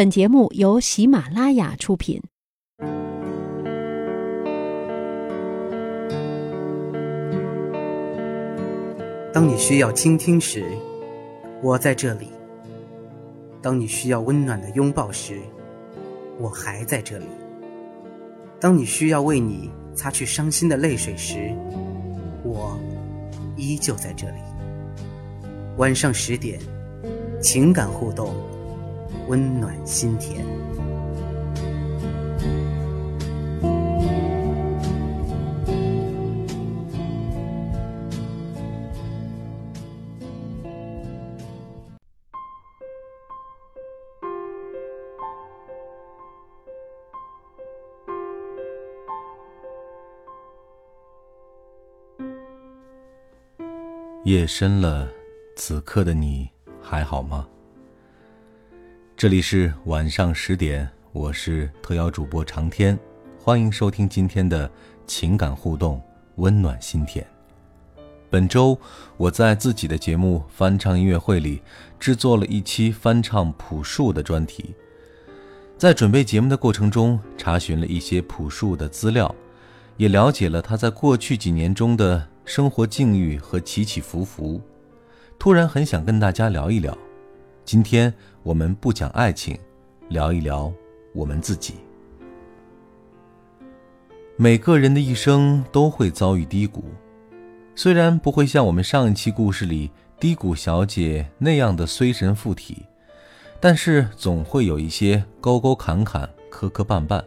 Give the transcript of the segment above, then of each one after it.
本节目由喜马拉雅出品。当你需要倾听时，我在这里；当你需要温暖的拥抱时，我还在这里；当你需要为你擦去伤心的泪水时，我依旧在这里。晚上十点，情感互动，温暖心田。夜深了，此刻的你还好吗？这里是晚上十点，我是特邀主播长天，欢迎收听今天的情感互动，温暖心田。本周我在自己的节目翻唱音乐会里制作了一期翻唱朴树的专题，在准备节目的过程中，查询了一些朴树的资料，也了解了他在过去几年中的。生活境遇和起起伏伏，突然很想跟大家聊一聊。今天我们不讲爱情，聊一聊我们自己。每个人的一生都会遭遇低谷，虽然不会像我们上一期故事里低谷小姐那样的衰神附体，但是总会有一些沟沟坎坎、磕磕绊绊。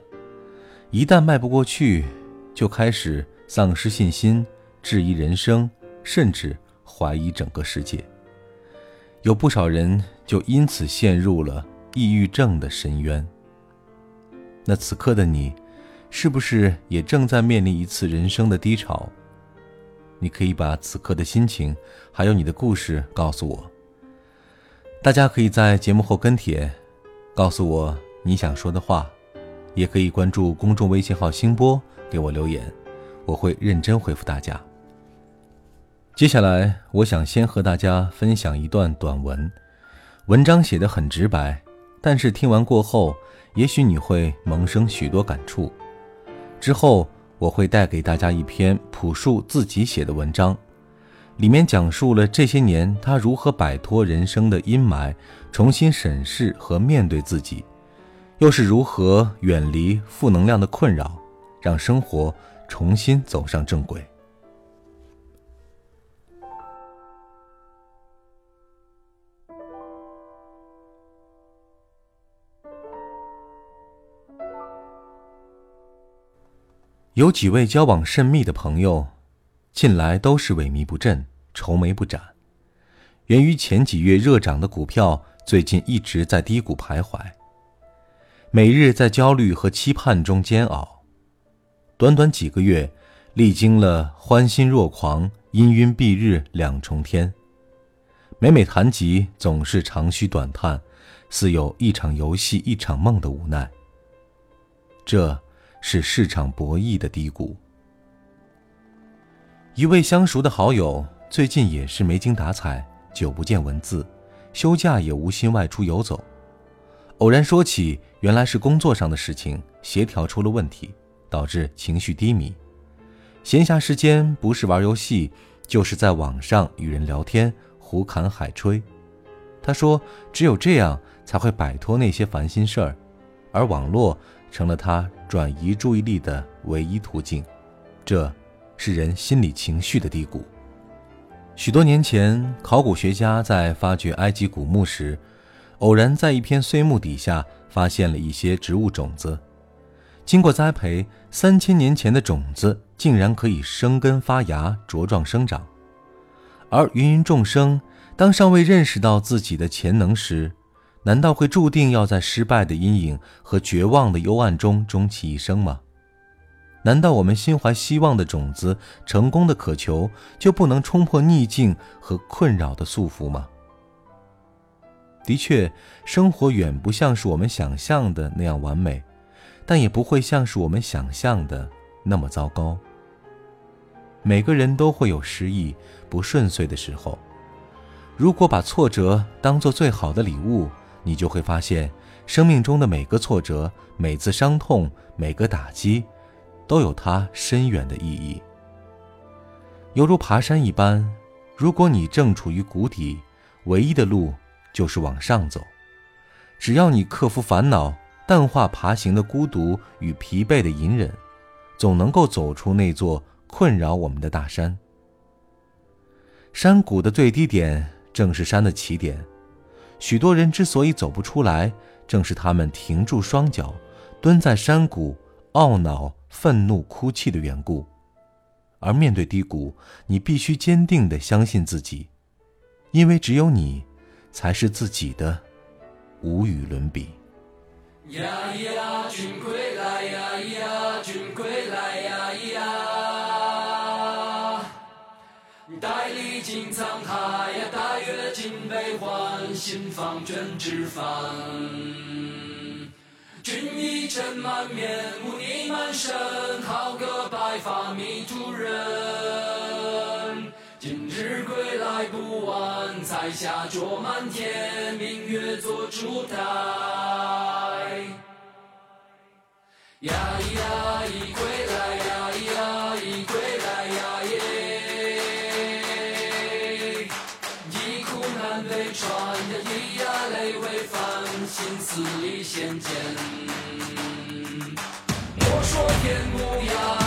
一旦迈不过去，就开始丧失信心。质疑人生，甚至怀疑整个世界。有不少人就因此陷入了抑郁症的深渊。那此刻的你，是不是也正在面临一次人生的低潮？你可以把此刻的心情，还有你的故事告诉我。大家可以在节目后跟帖，告诉我你想说的话，也可以关注公众微信号“星波”给我留言，我会认真回复大家。接下来，我想先和大家分享一段短文，文章写得很直白，但是听完过后，也许你会萌生许多感触。之后，我会带给大家一篇朴树自己写的文章，里面讲述了这些年他如何摆脱人生的阴霾，重新审视和面对自己，又是如何远离负能量的困扰，让生活重新走上正轨。有几位交往甚密的朋友，近来都是萎靡不振、愁眉不展，源于前几月热涨的股票最近一直在低谷徘徊，每日在焦虑和期盼中煎熬。短短几个月，历经了欢欣若狂、阴云蔽日两重天，每每谈及，总是长吁短叹，似有一场游戏一场梦的无奈。这。是市场博弈的低谷。一位相熟的好友最近也是没精打采，久不见文字，休假也无心外出游走。偶然说起，原来是工作上的事情协调出了问题，导致情绪低迷。闲暇时间不是玩游戏，就是在网上与人聊天，胡侃海吹。他说，只有这样才会摆脱那些烦心事儿，而网络。成了他转移注意力的唯一途径，这是人心理情绪的低谷。许多年前，考古学家在发掘埃及古墓时，偶然在一片碎木底下发现了一些植物种子。经过栽培，三千年前的种子竟然可以生根发芽、茁壮生长。而芸芸众生，当尚未认识到自己的潜能时，难道会注定要在失败的阴影和绝望的幽暗中终其一生吗？难道我们心怀希望的种子、成功的渴求，就不能冲破逆境和困扰的束缚吗？的确，生活远不像是我们想象的那样完美，但也不会像是我们想象的那么糟糕。每个人都会有失意、不顺遂的时候，如果把挫折当做最好的礼物。你就会发现，生命中的每个挫折、每次伤痛、每个打击，都有它深远的意义。犹如爬山一般，如果你正处于谷底，唯一的路就是往上走。只要你克服烦恼，淡化爬行的孤独与疲惫的隐忍，总能够走出那座困扰我们的大山。山谷的最低点正是山的起点，许多人之所以走不出来，正是他们停住双脚，蹲在山谷，懊恼、愤怒、哭泣的缘故。而面对低谷，你必须坚定地相信自己，因为只有你，才是自己的。无与伦比。呀呀，君归来呀呀，君归来呀呀。待历经沧海呀，带，心方卷纸帆。君一尘满面，污泥满身，好个白发迷途人。今日归来不晚，彩霞灼满天，明月做烛台。呀咿呀咿归来心思里显见。莫说天无涯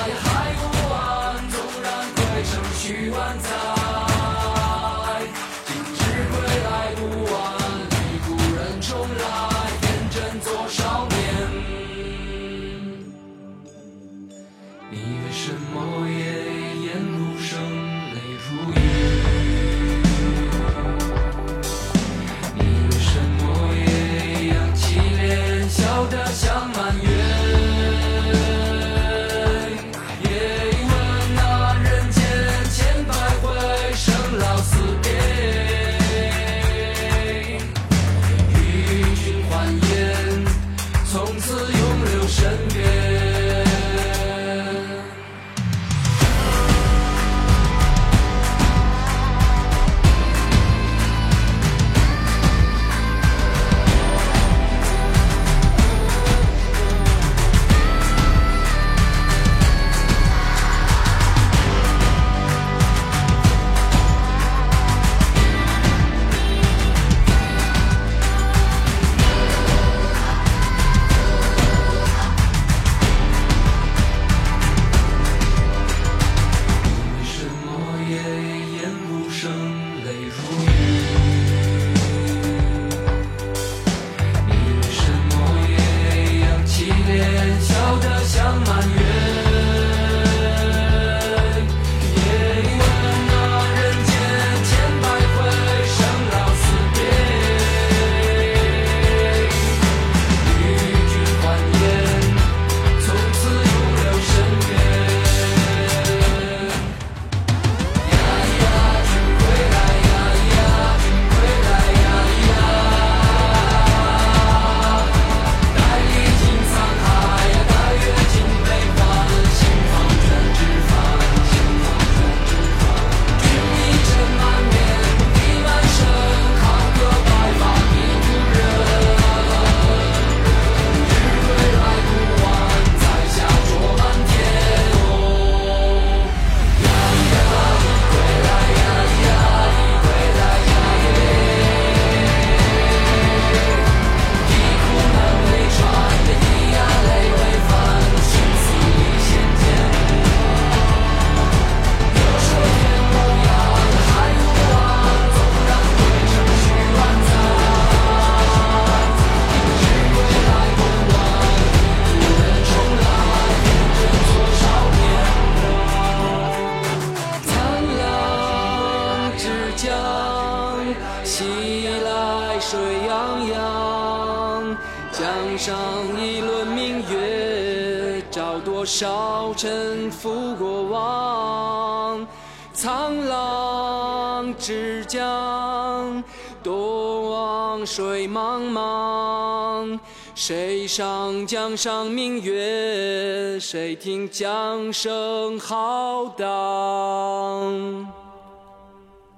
少臣赴过往，沧浪之江，东望水茫茫。谁上江上明月？谁听江声浩荡？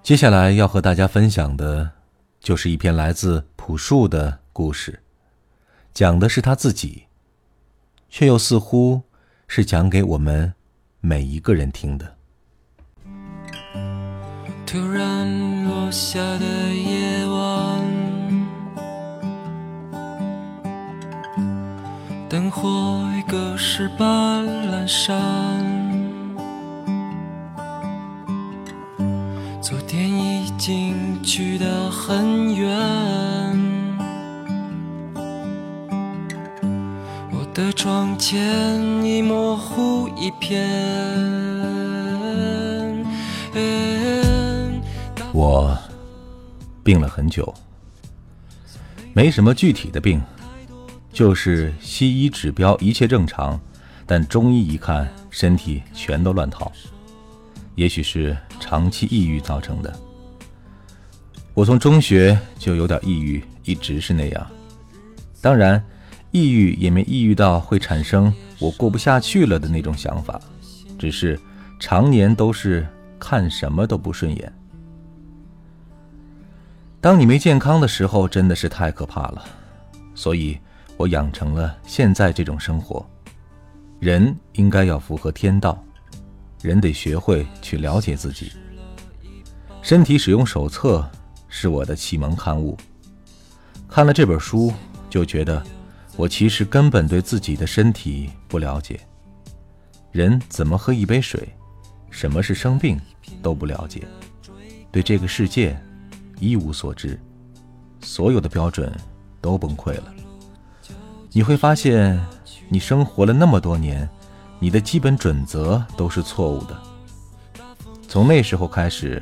接下来要和大家分享的，就是一篇来自朴树的故事。讲的是他自己，却又似乎是讲给我们每一个人听的。突然落下的夜晚，灯火已隔世般阑珊，昨天已经去得很远，的窗前已模糊一片。我病了很久，没什么具体的病，就是西医指标一切正常，但中医一看身体全都乱套，也许是长期抑郁造成的。我从中学就有点抑郁，一直是那样。当然，抑郁也没抑郁到会产生我过不下去了的那种想法，只是常年都是看什么都不顺眼。当你没健康的时候，真的是太可怕了，所以我养成了现在这种生活。人应该要符合天道，人得学会去了解自己。身体使用手册是我的启蒙刊物，看了这本书，就觉得我其实根本对自己的身体不了解。人怎么喝一杯水，什么是生病都不了解，对这个世界。一无所知，所有的标准都崩溃了。你会发现，你生活了那么多年，你的基本准则都是错误的。从那时候开始，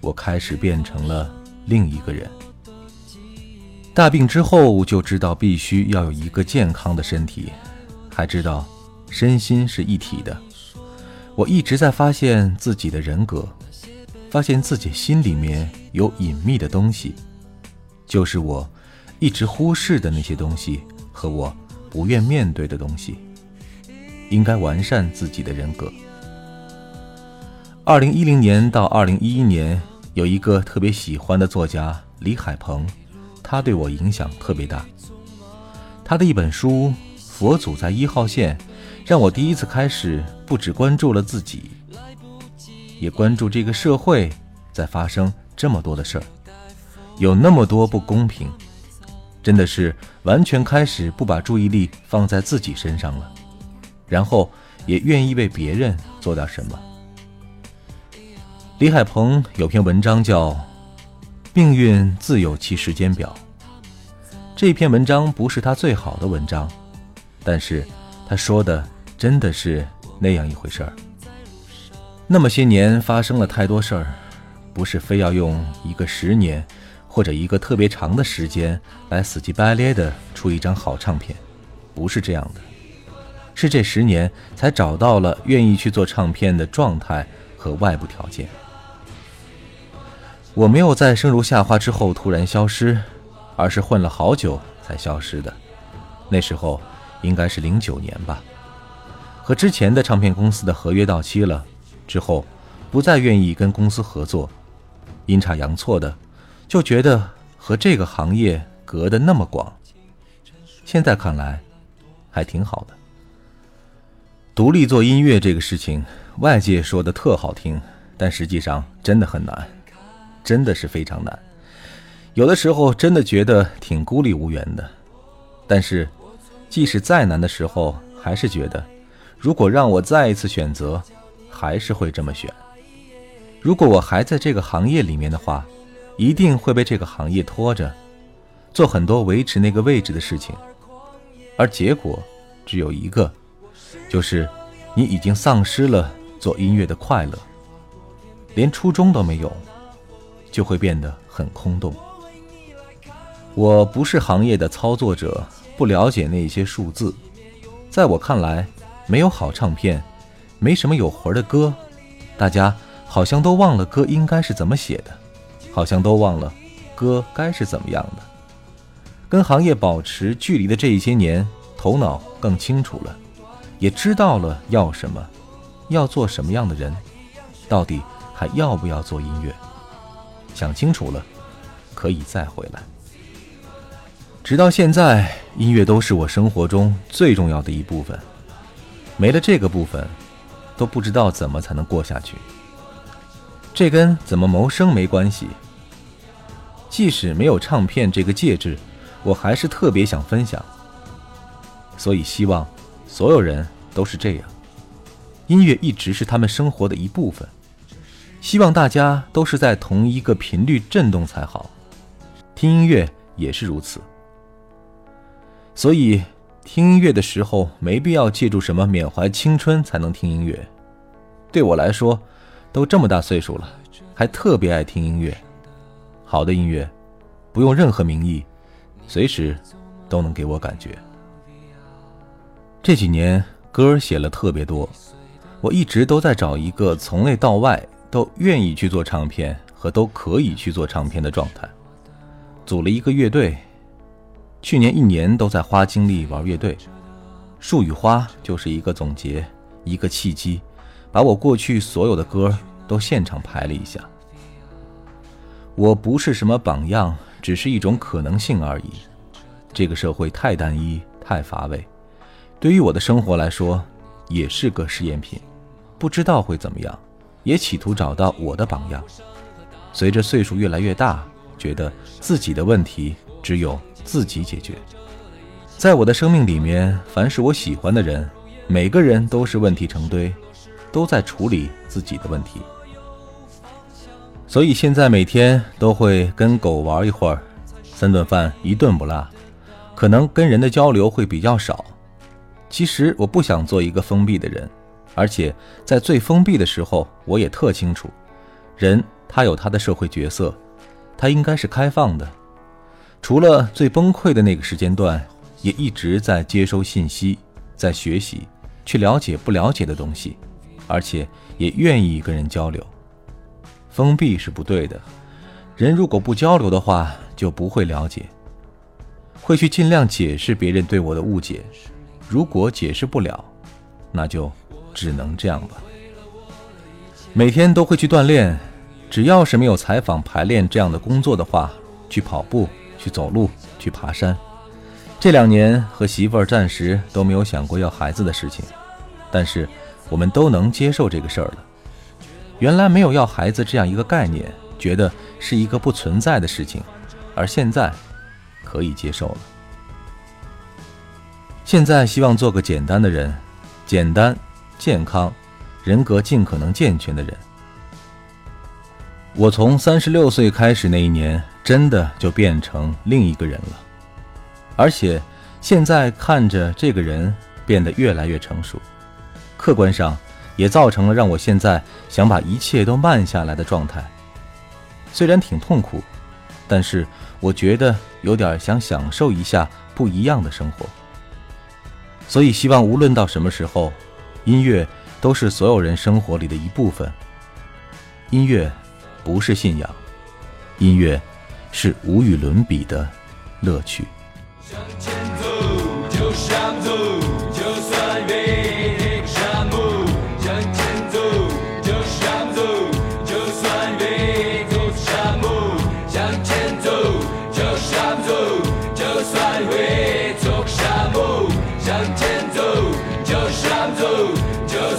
我开始变成了另一个人。大病之后就知道必须要有一个健康的身体，还知道身心是一体的。我一直在发现自己的人格。发现自己心里面有隐秘的东西，就是我一直忽视的那些东西和我不愿面对的东西。应该完善自己的人格。二零一零年到二零一一年，有一个特别喜欢的作家李海鹏，他对我影响特别大。他的一本书《佛祖在一号线》，让我第一次开始不只关注了自己。也关注这个社会在发生这么多的事儿，有那么多不公平，真的是完全开始不把注意力放在自己身上了，然后也愿意为别人做点什么。李海鹏有篇文章叫《命运自有其时间表》，这篇文章不是他最好的文章，但是他说的真的是那样一回事儿。那么些年发生了太多事儿，不是非要用一个十年，或者一个特别长的时间来死乞白咧的出一张好唱片，不是这样的，是这十年才找到了愿意去做唱片的状态和外部条件。我没有在生如夏花之后突然消失，而是混了好久才消失的。那时候应该是零九年吧，和之前的唱片公司的合约到期了。之后，不再愿意跟公司合作，阴差阳错的，就觉得和这个行业隔得那么广。现在看来，还挺好的。独立做音乐这个事情，外界说的特好听，但实际上真的很难，真的是非常难。有的时候真的觉得挺孤立无援的。但是，即使再难的时候，还是觉得，如果让我再一次选择。还是会这么选。如果我还在这个行业里面的话，一定会被这个行业拖着，做很多维持那个位置的事情，而结果只有一个，就是你已经丧失了做音乐的快乐，连初衷都没有，就会变得很空洞。我不是行业的操作者，不了解那些数字，在我看来，没有好唱片。没什么有魂的歌，大家好像都忘了歌应该是怎么写的，好像都忘了歌该是怎么样的。跟行业保持距离的这一些年，头脑更清楚了，也知道了要什么，要做什么样的人，到底还要不要做音乐？想清楚了，可以再回来。直到现在，音乐都是我生活中最重要的一部分。没了这个部分，都不知道怎么才能过下去。这跟怎么谋生没关系。即使没有唱片这个介质，我还是特别想分享。所以希望所有人都是这样，音乐一直是他们生活的一部分。希望大家都是在同一个频率震动才好。听音乐也是如此。所以听音乐的时候，没必要借助什么缅怀青春才能听音乐。对我来说，都这么大岁数了，还特别爱听音乐。好的音乐，不用任何名义，随时都能给我感觉。这几年歌写了特别多，我一直都在找一个从内到外都愿意去做唱片和都可以去做唱片的状态。组了一个乐队，去年一年都在花精力玩乐队。树与花就是一个总结，一个契机，把我过去所有的歌都现场排了一下。我不是什么榜样，只是一种可能性而已。这个社会太单一，太乏味。对于我的生活来说，也是个试验品，不知道会怎么样，也企图找到我的榜样。随着岁数越来越大，觉得自己的问题只有自己解决。在我的生命里面，凡是我喜欢的人，每个人都是问题成堆，都在处理自己的问题。所以现在每天都会跟狗玩一会儿，三顿饭一顿不落，可能跟人的交流会比较少。其实我不想做一个封闭的人，而且在最封闭的时候，我也特清楚，人他有他的社会角色，他应该是开放的。除了最崩溃的那个时间段，也一直在接收信息，在学习，去了解不了解的东西，而且也愿意跟人交流。封闭是不对的，人如果不交流的话，就不会了解，会去尽量解释别人对我的误解。如果解释不了，那就只能这样吧。每天都会去锻炼，只要是没有采访、排练这样的工作的话，去跑步、去走路、去爬山。这两年和媳妇儿暂时都没有想过要孩子的事情，但是我们都能接受这个事儿了。原来没有要孩子这样一个概念，觉得是一个不存在的事情，而现在可以接受了。现在希望做个简单的人，简单、健康、人格尽可能健全的人。我从三十六岁开始那一年，真的就变成另一个人了，而且现在看着这个人变得越来越成熟，客观上也造成了让我现在想把一切都慢下来的状态。虽然挺痛苦，但是我觉得有点想享受一下不一样的生活。所以，希望无论到什么时候，音乐都是所有人生活里的一部分。音乐不是信仰，音乐是无与伦比的乐趣。向前走，就算会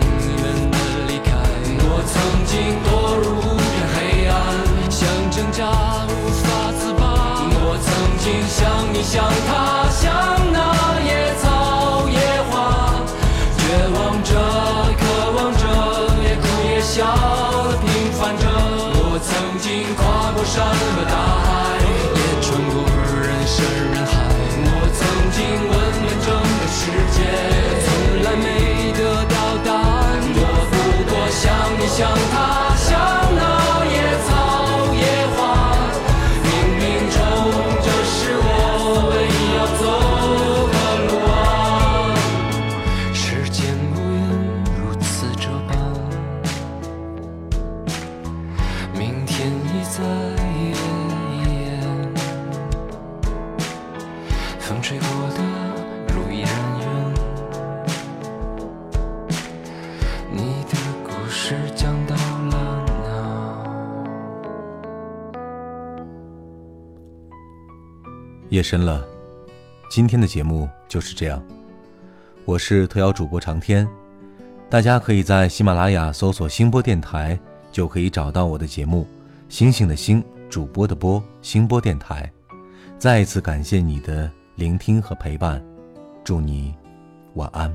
我曾堕入无边黑暗，想。挣扎无法自拔，我曾经像你像他风吹过的路你的故事讲到了夜深了今天的节目就是这样。我是特邀主播长天大家可以在喜马拉雅搜索星播电台就可以找到我的节目。星星的星，主播的播，星播电台。再一次感谢你的聆听和陪伴，祝你晚安。